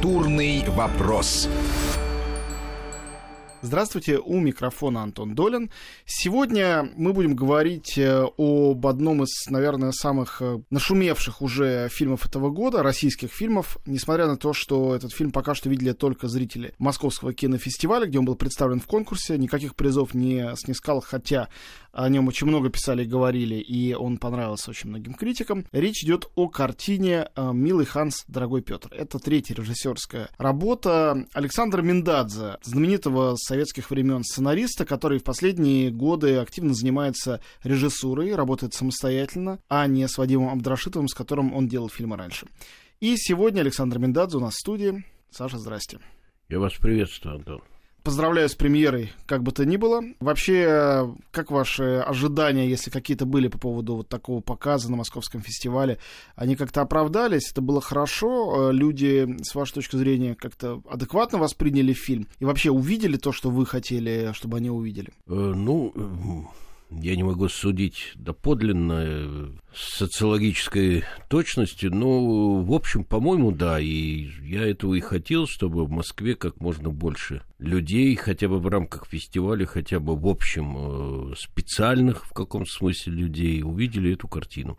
Культурный вопрос. Здравствуйте, у микрофона Антон Долин. Сегодня мы будем говорить э, об одном из, наверное, самых э, нашумевших уже фильмов этого года, российских фильмов, несмотря на то, что этот фильм пока что видели только зрители Московского кинофестиваля, где он был представлен в конкурсе, никаких призов не снискал, хотя о нем очень много писали и говорили, и он понравился очень многим критикам. Речь идет о картине э, «Милый Ханс, дорогой Петр». Это третья режиссерская работа Александра Миндадзе, знаменитого советских времен сценариста, который в последние годы активно занимается режиссурой, работает самостоятельно, а не с Вадимом Абдрашитовым, с которым он делал фильмы раньше. И сегодня Александр Миндадзе у нас в студии. Саша, здрасте. Я вас приветствую, Антон. Поздравляю с премьерой, как бы то ни было. Вообще, как ваши ожидания, если какие-то были по поводу вот такого показа на Московском фестивале, они как-то оправдались? Это было хорошо? Э, люди, с вашей точки зрения, как-то адекватно восприняли фильм? И вообще увидели то, что вы хотели, чтобы они увидели? Э, ну, я не могу судить доподлинно э, с социологической точностью, но, в общем, по-моему, да, и я этого и хотел, чтобы в Москве как можно больше людей, хотя бы в рамках фестиваля, хотя бы в общем э, специальных в каком смысле людей, увидели эту картину.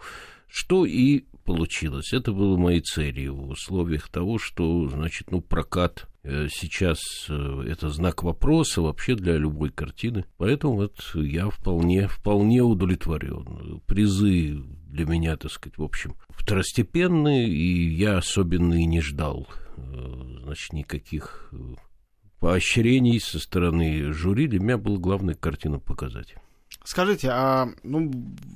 Что и получилось. Это было моей целью в условиях того, что, значит, ну, прокат Э, сейчас э, это знак вопроса вообще для любой картины. Поэтому вот я вполне, вполне удовлетворен. Призы для меня, так сказать, в общем, второстепенные, и я особенно и не ждал, э, значит, никаких поощрений со стороны жюри. Для меня было главное картину показать. Скажите, а ну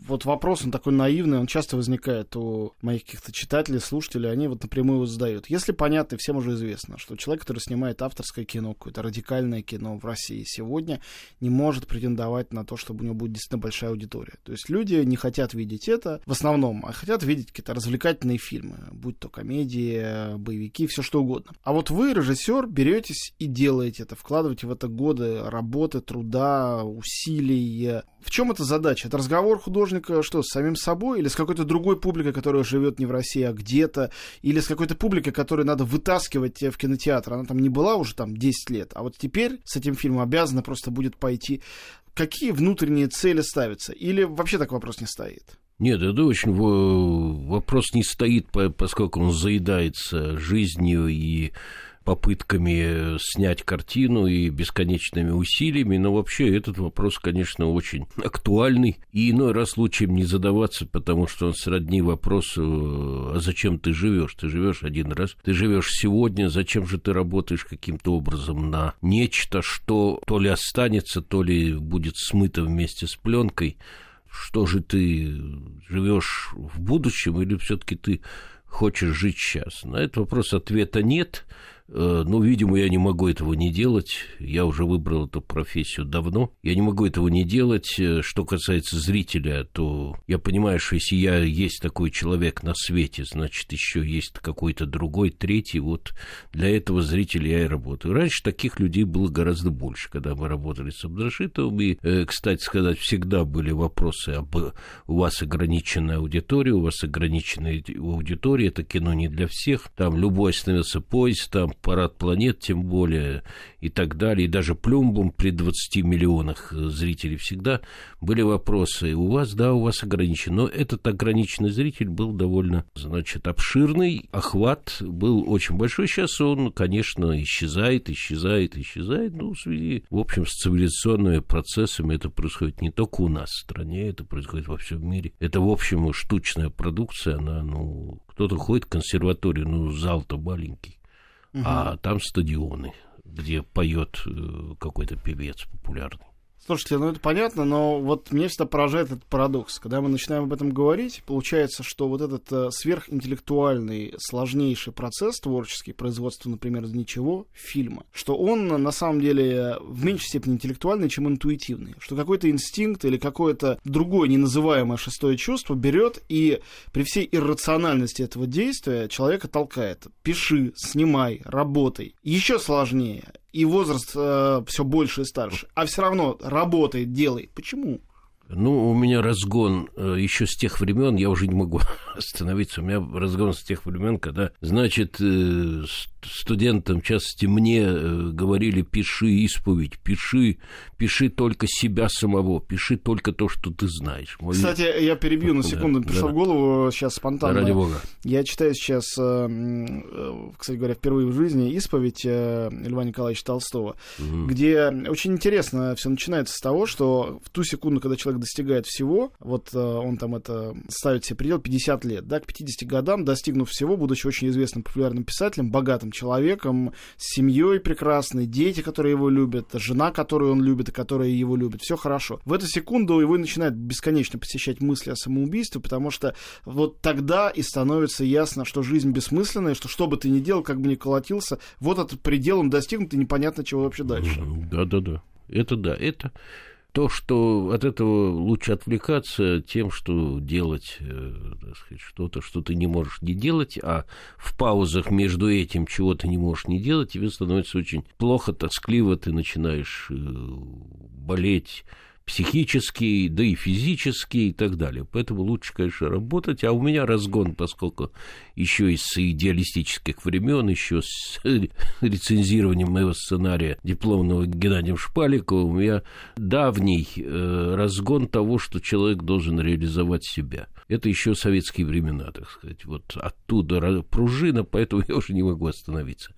вот вопрос, он такой наивный, он часто возникает у моих каких-то читателей, слушателей, они вот напрямую его задают. Если понятно, всем уже известно, что человек, который снимает авторское кино, какое-то радикальное кино в России сегодня, не может претендовать на то, чтобы у него будет действительно большая аудитория. То есть люди не хотят видеть это в основном, а хотят видеть какие-то развлекательные фильмы, будь то комедии, боевики, все что угодно. А вот вы, режиссер, беретесь и делаете это, вкладываете в это годы работы, труда, усилий, в чем эта задача? Это разговор художника что, с самим собой или с какой-то другой публикой, которая живет не в России, а где-то? Или с какой-то публикой, которую надо вытаскивать в кинотеатр? Она там не была уже там 10 лет, а вот теперь с этим фильмом обязана просто будет пойти. Какие внутренние цели ставятся? Или вообще так вопрос не стоит? Нет, это очень вопрос не стоит, поскольку он заедается жизнью и попытками снять картину и бесконечными усилиями, но вообще этот вопрос, конечно, очень актуальный, и иной раз лучше им не задаваться, потому что он сродни вопросу, а зачем ты живешь? Ты живешь один раз, ты живешь сегодня, зачем же ты работаешь каким-то образом на нечто, что то ли останется, то ли будет смыто вместе с пленкой, что же ты живешь в будущем или все-таки ты хочешь жить сейчас? На этот вопрос ответа нет. Э, ну, видимо, я не могу этого не делать. Я уже выбрал эту профессию давно. Я не могу этого не делать. Э, что касается зрителя, то я понимаю, что если я есть такой человек на свете, значит, еще есть какой-то другой, третий. Вот для этого зрителя я и работаю. Раньше таких людей было гораздо больше, когда мы работали с Абдрашитовым. И, э, кстати сказать, всегда были вопросы об у вас ограниченная аудитория, у вас ограниченная аудитория, это кино не для всех. Там любой становился поезд, там парад планет, тем более, и так далее, и даже Плюмбом при 20 миллионах зрителей всегда были вопросы. У вас, да, у вас ограничен. Но этот ограниченный зритель был довольно, значит, обширный, охват был очень большой. Сейчас он, конечно, исчезает, исчезает, исчезает. Ну, в связи, в общем, с цивилизационными процессами это происходит не только у нас в стране, это происходит во всем мире. Это, в общем, штучная продукция, она, ну, кто-то ходит в консерваторию, ну, зал-то маленький а там стадионы, где поет э, какой-то певец популярный. Слушайте, ну это понятно, но вот мне всегда поражает этот парадокс. Когда мы начинаем об этом говорить, получается, что вот этот э, сверхинтеллектуальный, сложнейший процесс творческий, производство, например, из ничего, фильма, что он на самом деле в меньшей степени интеллектуальный, чем интуитивный. Что какой-то инстинкт или какое-то другое неназываемое шестое чувство берет и при всей иррациональности этого действия человека толкает. Пиши, снимай, работай. Еще сложнее и возраст э, все больше и старше, а все равно работает, делает. Почему? Ну, у меня разгон э, еще с тех времен, я уже не могу остановиться, у меня разгон с тех времен, когда, значит, э, студентам, в частности, мне э, говорили, пиши исповедь, пиши, пиши только себя самого, пиши только то, что ты знаешь. Мой... Кстати, я перебью на секунду, да, пришел да. в голову сейчас спонтанно. Ради бога. Я читаю сейчас, кстати говоря, впервые в жизни исповедь Льва Николаевича Толстого, угу. где очень интересно все начинается с того, что в ту секунду, когда человек достигает всего, вот он там это ставит себе предел 50 лет, да, к 50 годам, достигнув всего, будучи очень известным популярным писателем, богатым человеком, с семьей прекрасной, дети, которые его любят, жена, которую он любит и которая его любит. Все хорошо. В эту секунду его начинает бесконечно посещать мысли о самоубийстве, потому что вот тогда и становится ясно, что жизнь бессмысленная, что что бы ты ни делал, как бы ни колотился, вот этот предел он достигнут, и непонятно, чего вообще дальше. Да-да-да. Это да, это то, что от этого лучше отвлекаться тем, что делать э, сказать, что-то, что ты не можешь не делать, а в паузах между этим, чего ты не можешь не делать, тебе становится очень плохо, тоскливо, ты начинаешь э, болеть психический, да и физический и так далее. Поэтому лучше, конечно, работать. А у меня разгон, поскольку еще из идеалистических времен, еще с рецензированием моего сценария дипломного Геннадием Шпаликовым, у меня давний э, разгон того, что человек должен реализовать себя. Это еще советские времена, так сказать. Вот оттуда пружина, поэтому я уже не могу остановиться.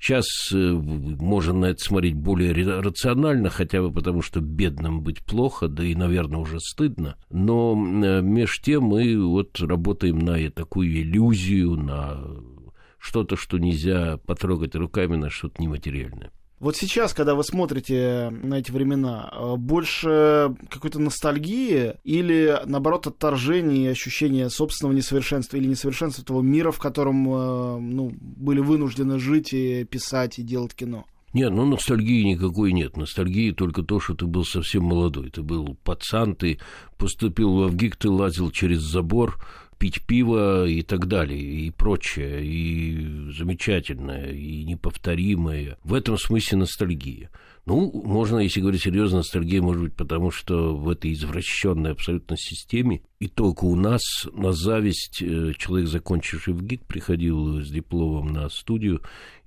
Сейчас э, можно на это смотреть более рационально, хотя бы потому, что бедным быть плохо, да и, наверное, уже стыдно. Но э, меж тем мы вот работаем на такую иллюзию, на что-то, что нельзя потрогать руками, на что-то нематериальное. Вот сейчас, когда вы смотрите на эти времена, э, больше какой-то ностальгии или, наоборот, отторжения и ощущения собственного несовершенства или несовершенства того мира, в котором э, ну, были вынуждены жить и писать и делать кино? Нет, ну ностальгии никакой нет. Ностальгии только то, что ты был совсем молодой. Ты был пацан, ты поступил в ВГИК, ты лазил через забор, пить пиво и так далее, и прочее, и замечательное, и неповторимое. В этом смысле ностальгия. Ну, можно, если говорить серьезно, ностальгия может быть потому, что в этой извращенной абсолютно системе и только у нас на зависть э, человек, закончивший в ГИК, приходил с дипломом на студию,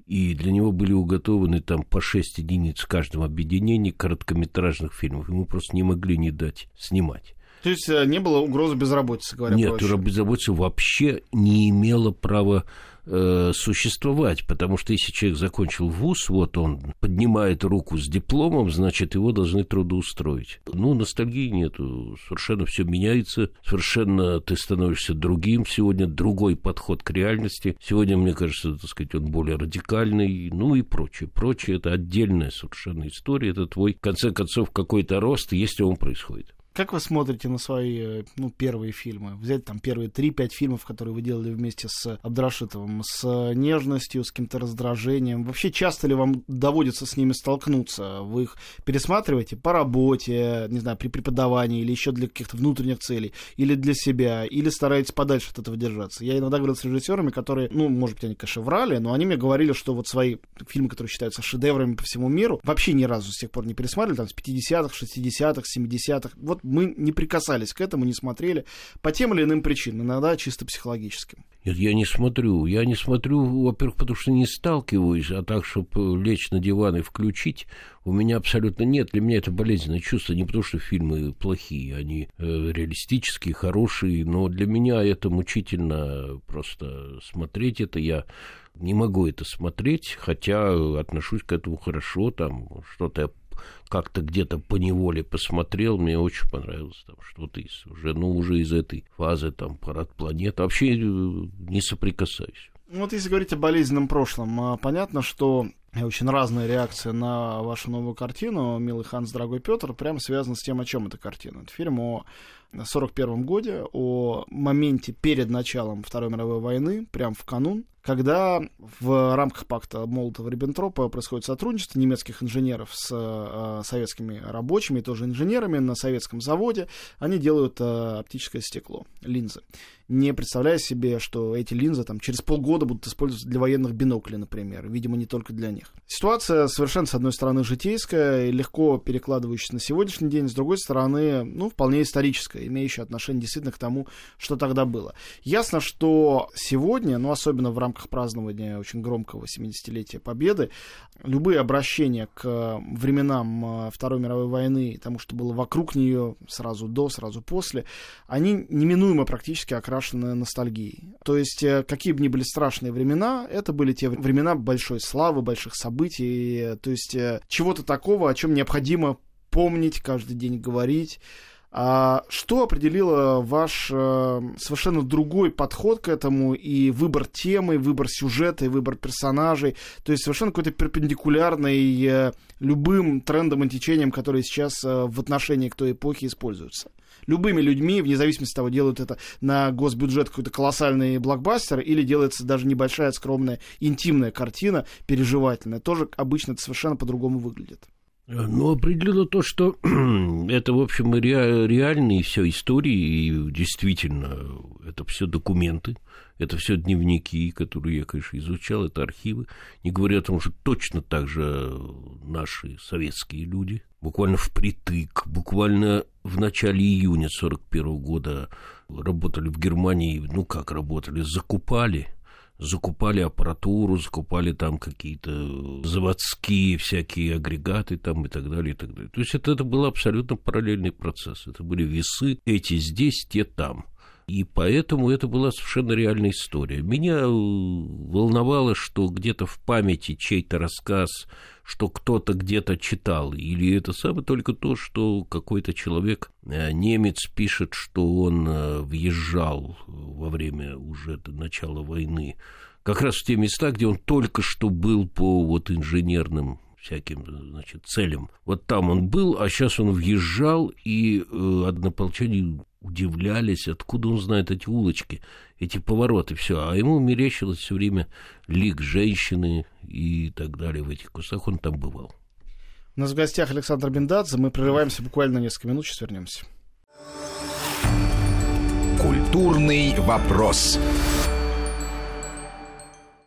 и для него были уготованы там по шесть единиц в каждом объединении короткометражных фильмов. Ему просто не могли не дать снимать. То есть э, не было угрозы безработицы, говоря Нет, проще. безработица вообще не имела права э, существовать, потому что если человек закончил вуз, вот он поднимает руку с дипломом, значит, его должны трудоустроить. Ну, ностальгии нету, совершенно все меняется, совершенно ты становишься другим, сегодня другой подход к реальности, сегодня, мне кажется, так сказать, он более радикальный, ну и прочее. Прочее – это отдельная совершенно история, это твой, в конце концов, какой-то рост, если он происходит. Как вы смотрите на свои э, ну, первые фильмы? Взять там первые 3-5 фильмов, которые вы делали вместе с Абдрашитовым, с нежностью, с каким-то раздражением. Вообще, часто ли вам доводится с ними столкнуться? Вы их пересматриваете по работе, не знаю, при преподавании или еще для каких-то внутренних целей, или для себя, или стараетесь подальше от этого держаться? Я иногда говорил с режиссерами, которые, ну, может быть, они, конечно, врали, но они мне говорили, что вот свои фильмы, которые считаются шедеврами по всему миру, вообще ни разу с тех пор не пересматривали, там, с 50-х, 60-х, 70-х. Вот мы не прикасались к этому, не смотрели по тем или иным причинам, иногда чисто психологическим. Нет, я не смотрю. Я не смотрю, во-первых, потому что не сталкиваюсь, а так, чтобы лечь на диван и включить, у меня абсолютно нет. Для меня это болезненное чувство, не потому что фильмы плохие, они э, реалистические, хорошие, но для меня это мучительно просто смотреть это. Я не могу это смотреть, хотя отношусь к этому хорошо, там что-то я как-то где-то по неволе посмотрел, мне очень понравилось там что-то из уже, ну, уже из этой фазы там парад планет. Вообще э, не соприкасаюсь. Ну, вот если говорить о болезненном прошлом, а, понятно, что очень разная реакция на вашу новую картину «Милый Ханс, дорогой Петр» прямо связана с тем, о чем эта картина. Это фильм о 1941 году, о моменте перед началом Второй мировой войны, прям в канун, когда в рамках пакта Молотова-Риббентропа происходит сотрудничество немецких инженеров с э, советскими рабочими, тоже инженерами на советском заводе. Они делают э, оптическое стекло, линзы не представляя себе, что эти линзы там, через полгода будут использоваться для военных биноклей, например. Видимо, не только для них. Ситуация совершенно, с одной стороны, житейская, легко перекладывающаяся на сегодняшний день, с другой стороны, ну, вполне историческая, имеющая отношение действительно к тому, что тогда было. Ясно, что сегодня, ну, особенно в рамках празднования очень громкого 70-летия Победы, любые обращения к временам э, Второй мировой войны, тому, что было вокруг нее сразу до, сразу после, они неминуемо практически окрашены ностальгией. То есть, э, какие бы ни были страшные времена, это были те времена большой славы, больших событий, то есть э, чего-то такого, о чем необходимо помнить, каждый день говорить. А что определило ваш э, совершенно другой подход к этому и выбор темы, выбор сюжета и выбор персонажей? То есть совершенно какой-то перпендикулярный э, любым трендам и течениям, которые сейчас э, в отношении к той эпохе используются? любыми людьми, вне зависимости от того, делают это на госбюджет какой-то колоссальный блокбастер или делается даже небольшая, скромная, интимная картина, переживательная. Тоже обычно это совершенно по-другому выглядит. Ну, определенно то, что это, в общем, ре, реальные все истории, и действительно, это все документы, это все дневники, которые я, конечно, изучал, это архивы. Не говоря о том, что точно так же наши советские люди, буквально впритык, буквально в начале июня 1941 года работали в Германии, ну как работали, закупали закупали аппаратуру, закупали там какие-то заводские всякие агрегаты там и так далее, и так далее. То есть это, это был абсолютно параллельный процесс. Это были весы, эти здесь, те там. И поэтому это была совершенно реальная история. Меня э, волновало, что где-то в памяти чей-то рассказ, что кто-то где-то читал, или это самое только то, что какой-то человек, э, немец, пишет, что он э, въезжал во время уже начала войны как раз в те места, где он только что был по вот инженерным всяким, значит, целям. Вот там он был, а сейчас он въезжал, и э, однополчане удивлялись, откуда он знает эти улочки, эти повороты, все. А ему мерещилось все время лик женщины и так далее в этих кустах. Он там бывал. У нас в гостях Александр Бендадзе. Мы прерываемся буквально на несколько минут, сейчас вернемся. Культурный вопрос.